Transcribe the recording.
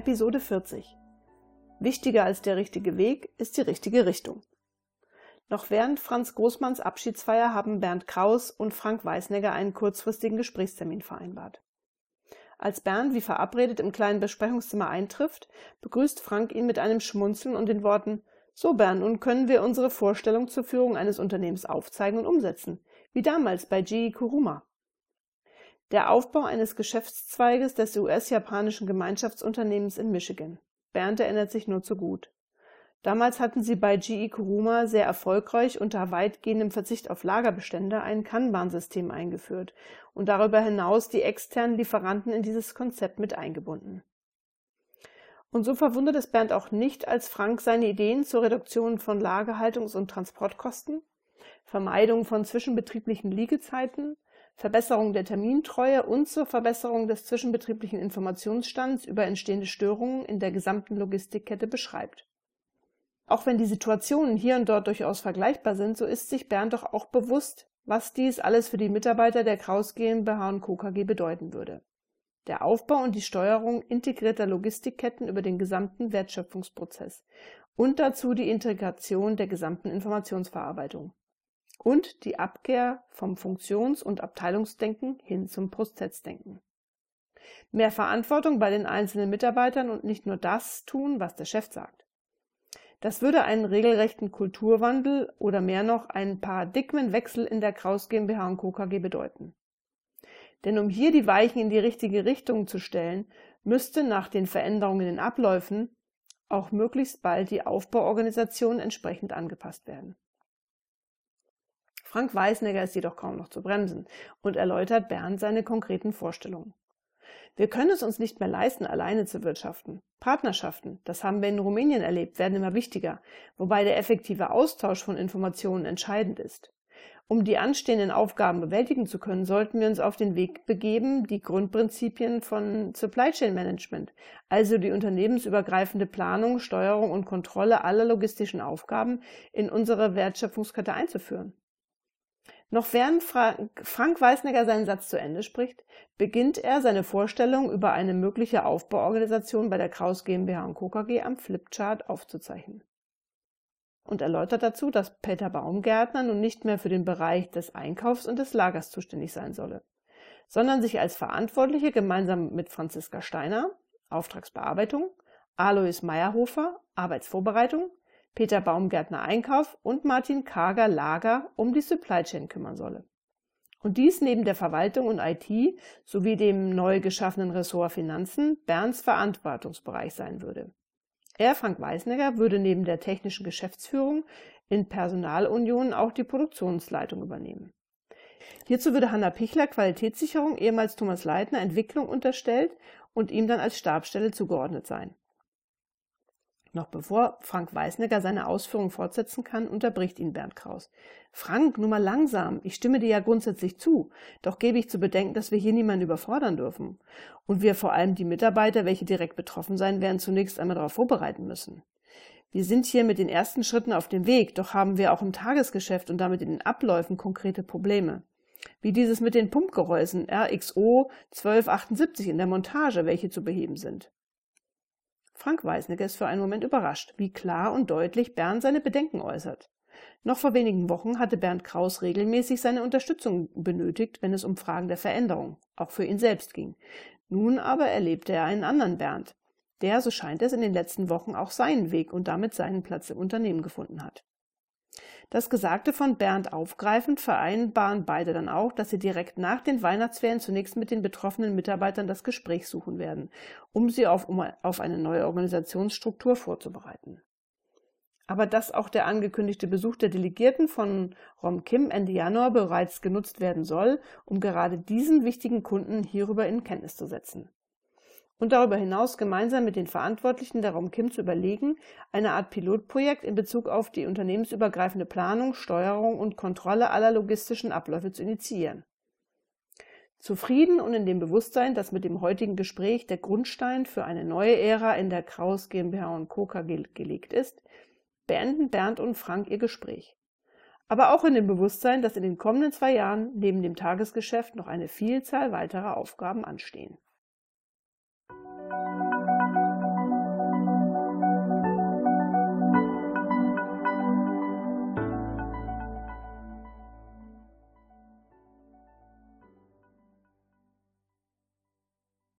Episode 40. Wichtiger als der richtige Weg ist die richtige Richtung. Noch während Franz Großmanns Abschiedsfeier haben Bernd Kraus und Frank Weißnegger einen kurzfristigen Gesprächstermin vereinbart. Als Bernd wie verabredet im kleinen Besprechungszimmer eintrifft, begrüßt Frank ihn mit einem Schmunzeln und den Worten So Bernd, nun können wir unsere Vorstellung zur Führung eines Unternehmens aufzeigen und umsetzen, wie damals bei GE Kuruma. Der Aufbau eines Geschäftszweiges des US-japanischen Gemeinschaftsunternehmens in Michigan. Bernd erinnert sich nur zu gut. Damals hatten sie bei GE Kuruma sehr erfolgreich unter weitgehendem Verzicht auf Lagerbestände ein Kanban-System eingeführt und darüber hinaus die externen Lieferanten in dieses Konzept mit eingebunden. Und so verwundert es Bernd auch nicht, als Frank seine Ideen zur Reduktion von Lagerhaltungs- und Transportkosten, Vermeidung von zwischenbetrieblichen Liegezeiten, Verbesserung der Termintreue und zur Verbesserung des zwischenbetrieblichen Informationsstands über entstehende Störungen in der gesamten Logistikkette beschreibt. Auch wenn die Situationen hier und dort durchaus vergleichbar sind, so ist sich Bernd doch auch bewusst, was dies alles für die Mitarbeiter der Kraus GmbH Co. KG bedeuten würde. Der Aufbau und die Steuerung integrierter Logistikketten über den gesamten Wertschöpfungsprozess und dazu die Integration der gesamten Informationsverarbeitung und die Abkehr vom Funktions- und Abteilungsdenken hin zum Prozessdenken. Mehr Verantwortung bei den einzelnen Mitarbeitern und nicht nur das tun, was der Chef sagt. Das würde einen regelrechten Kulturwandel oder mehr noch einen Paradigmenwechsel in der Kraus GmbH und Co. KG bedeuten. Denn um hier die Weichen in die richtige Richtung zu stellen, müsste nach den Veränderungen in den Abläufen auch möglichst bald die Aufbauorganisation entsprechend angepasst werden. Frank Weißnegger ist jedoch kaum noch zu bremsen und erläutert Bernd seine konkreten Vorstellungen. Wir können es uns nicht mehr leisten, alleine zu wirtschaften. Partnerschaften, das haben wir in Rumänien erlebt, werden immer wichtiger, wobei der effektive Austausch von Informationen entscheidend ist. Um die anstehenden Aufgaben bewältigen zu können, sollten wir uns auf den Weg begeben, die Grundprinzipien von Supply Chain Management, also die unternehmensübergreifende Planung, Steuerung und Kontrolle aller logistischen Aufgaben in unsere Wertschöpfungskette einzuführen. Noch während Frank Weißnecker seinen Satz zu Ende spricht, beginnt er seine Vorstellung über eine mögliche Aufbauorganisation bei der Kraus GmbH und Co. KG am Flipchart aufzuzeichnen. Und erläutert dazu, dass Peter Baumgärtner nun nicht mehr für den Bereich des Einkaufs und des Lagers zuständig sein solle, sondern sich als Verantwortliche gemeinsam mit Franziska Steiner, Auftragsbearbeitung, Alois Meyerhofer, Arbeitsvorbereitung, Peter Baumgärtner Einkauf und Martin Karger Lager um die Supply Chain kümmern solle. Und dies neben der Verwaltung und IT sowie dem neu geschaffenen Ressort Finanzen Bernds Verantwortungsbereich sein würde. Er, Frank Weißnegger, würde neben der technischen Geschäftsführung in Personalunion auch die Produktionsleitung übernehmen. Hierzu würde Hanna Pichler Qualitätssicherung, ehemals Thomas Leitner Entwicklung unterstellt und ihm dann als Stabstelle zugeordnet sein. Noch bevor Frank Weißnecker seine Ausführungen fortsetzen kann, unterbricht ihn Bernd Kraus. Frank, nur mal langsam. Ich stimme dir ja grundsätzlich zu. Doch gebe ich zu bedenken, dass wir hier niemanden überfordern dürfen. Und wir vor allem die Mitarbeiter, welche direkt betroffen sein werden, zunächst einmal darauf vorbereiten müssen. Wir sind hier mit den ersten Schritten auf dem Weg, doch haben wir auch im Tagesgeschäft und damit in den Abläufen konkrete Probleme. Wie dieses mit den Pumpgehäusen RXO 1278 in der Montage, welche zu beheben sind. Frank Weißnecker ist für einen Moment überrascht, wie klar und deutlich Bernd seine Bedenken äußert. Noch vor wenigen Wochen hatte Bernd Kraus regelmäßig seine Unterstützung benötigt, wenn es um Fragen der Veränderung, auch für ihn selbst ging. Nun aber erlebte er einen anderen Bernd, der, so scheint es, in den letzten Wochen auch seinen Weg und damit seinen Platz im Unternehmen gefunden hat. Das Gesagte von Bernd aufgreifend vereinbaren beide dann auch, dass sie direkt nach den Weihnachtsferien zunächst mit den betroffenen Mitarbeitern das Gespräch suchen werden, um sie auf, um auf eine neue Organisationsstruktur vorzubereiten. Aber dass auch der angekündigte Besuch der Delegierten von Rom Kim Ende Januar bereits genutzt werden soll, um gerade diesen wichtigen Kunden hierüber in Kenntnis zu setzen und darüber hinaus gemeinsam mit den Verantwortlichen der Raum Kim zu überlegen, eine Art Pilotprojekt in Bezug auf die unternehmensübergreifende Planung, Steuerung und Kontrolle aller logistischen Abläufe zu initiieren. Zufrieden und in dem Bewusstsein, dass mit dem heutigen Gespräch der Grundstein für eine neue Ära in der Kraus GmbH und Co. gelegt ist, beenden Bernd und Frank ihr Gespräch. Aber auch in dem Bewusstsein, dass in den kommenden zwei Jahren neben dem Tagesgeschäft noch eine Vielzahl weiterer Aufgaben anstehen.